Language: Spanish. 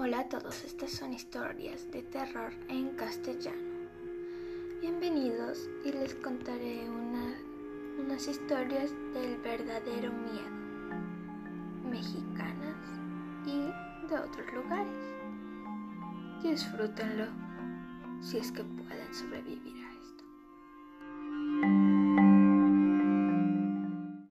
Hola a todos, estas son historias de terror en castellano. Bienvenidos y les contaré unas historias del verdadero miedo, mexicanas y de otros lugares. Disfrútenlo si es que pueden sobrevivir. a esto.